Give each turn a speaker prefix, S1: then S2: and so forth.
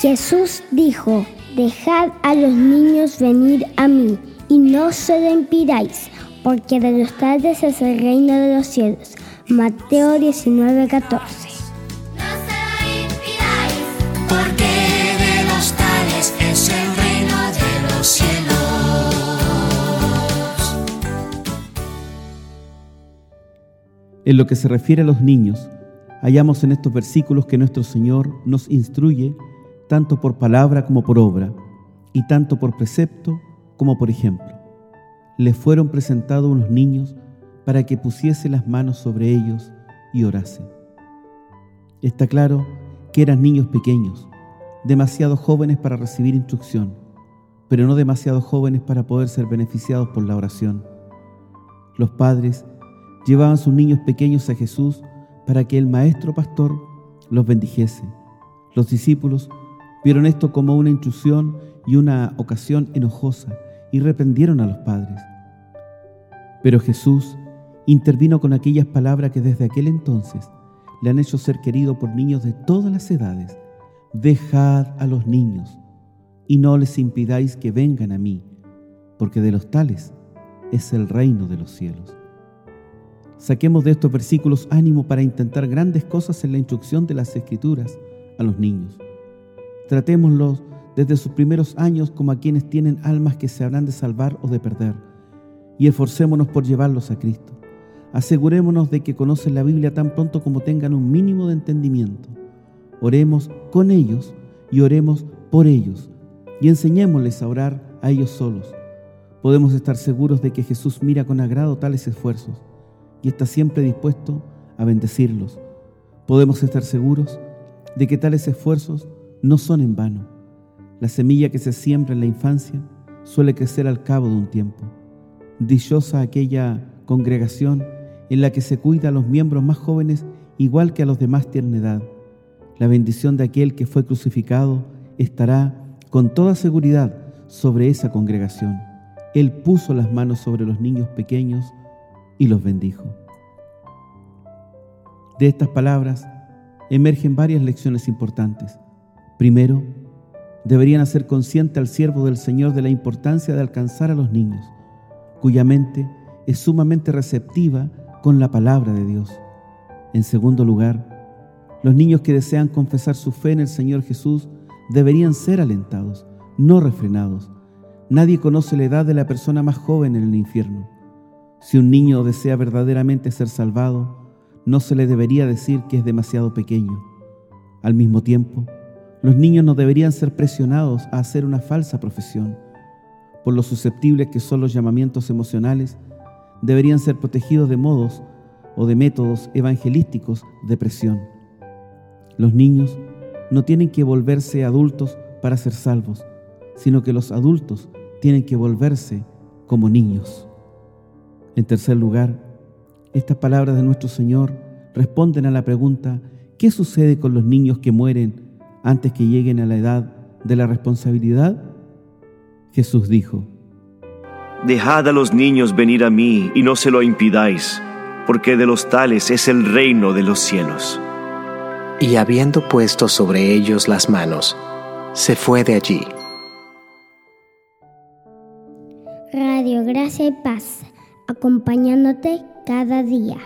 S1: Jesús dijo, dejad a los niños venir a mí y no se lo impidáis, porque de los tales es el reino de los cielos. Mateo 19, 14.
S2: porque de los tales es el reino de los cielos.
S3: En lo que se refiere a los niños, hallamos en estos versículos que nuestro Señor nos instruye tanto por palabra como por obra, y tanto por precepto como por ejemplo. Le fueron presentados unos niños para que pusiese las manos sobre ellos y orase. Está claro que eran niños pequeños, demasiado jóvenes para recibir instrucción, pero no demasiado jóvenes para poder ser beneficiados por la oración. Los padres llevaban sus niños pequeños a Jesús para que el maestro pastor los bendijese. Los discípulos vieron esto como una intrusión y una ocasión enojosa y reprendieron a los padres. Pero Jesús intervino con aquellas palabras que desde aquel entonces le han hecho ser querido por niños de todas las edades. Dejad a los niños y no les impidáis que vengan a mí, porque de los tales es el reino de los cielos. Saquemos de estos versículos ánimo para intentar grandes cosas en la instrucción de las escrituras a los niños. Tratémoslos desde sus primeros años como a quienes tienen almas que se habrán de salvar o de perder, y esforcémonos por llevarlos a Cristo. Asegurémonos de que conocen la Biblia tan pronto como tengan un mínimo de entendimiento. Oremos con ellos y oremos por ellos, y enseñémosles a orar a ellos solos. Podemos estar seguros de que Jesús mira con agrado tales esfuerzos y está siempre dispuesto a bendecirlos. Podemos estar seguros de que tales esfuerzos no son en vano. La semilla que se siembra en la infancia suele crecer al cabo de un tiempo. Dichosa aquella congregación en la que se cuida a los miembros más jóvenes igual que a los de más tierna edad. La bendición de aquel que fue crucificado estará con toda seguridad sobre esa congregación. Él puso las manos sobre los niños pequeños y los bendijo. De estas palabras emergen varias lecciones importantes. Primero, deberían hacer consciente al siervo del Señor de la importancia de alcanzar a los niños, cuya mente es sumamente receptiva con la palabra de Dios. En segundo lugar, los niños que desean confesar su fe en el Señor Jesús deberían ser alentados, no refrenados. Nadie conoce la edad de la persona más joven en el infierno. Si un niño desea verdaderamente ser salvado, no se le debería decir que es demasiado pequeño. Al mismo tiempo, los niños no deberían ser presionados a hacer una falsa profesión. Por lo susceptibles que son los llamamientos emocionales, deberían ser protegidos de modos o de métodos evangelísticos de presión. Los niños no tienen que volverse adultos para ser salvos, sino que los adultos tienen que volverse como niños. En tercer lugar, estas palabras de nuestro Señor responden a la pregunta, ¿qué sucede con los niños que mueren antes que lleguen a la edad de la responsabilidad? Jesús dijo,
S4: Dejad a los niños venir a mí y no se lo impidáis, porque de los tales es el reino de los cielos.
S5: Y habiendo puesto sobre ellos las manos, se fue de allí.
S1: Radio Gracia y Paz, acompañándote cada día.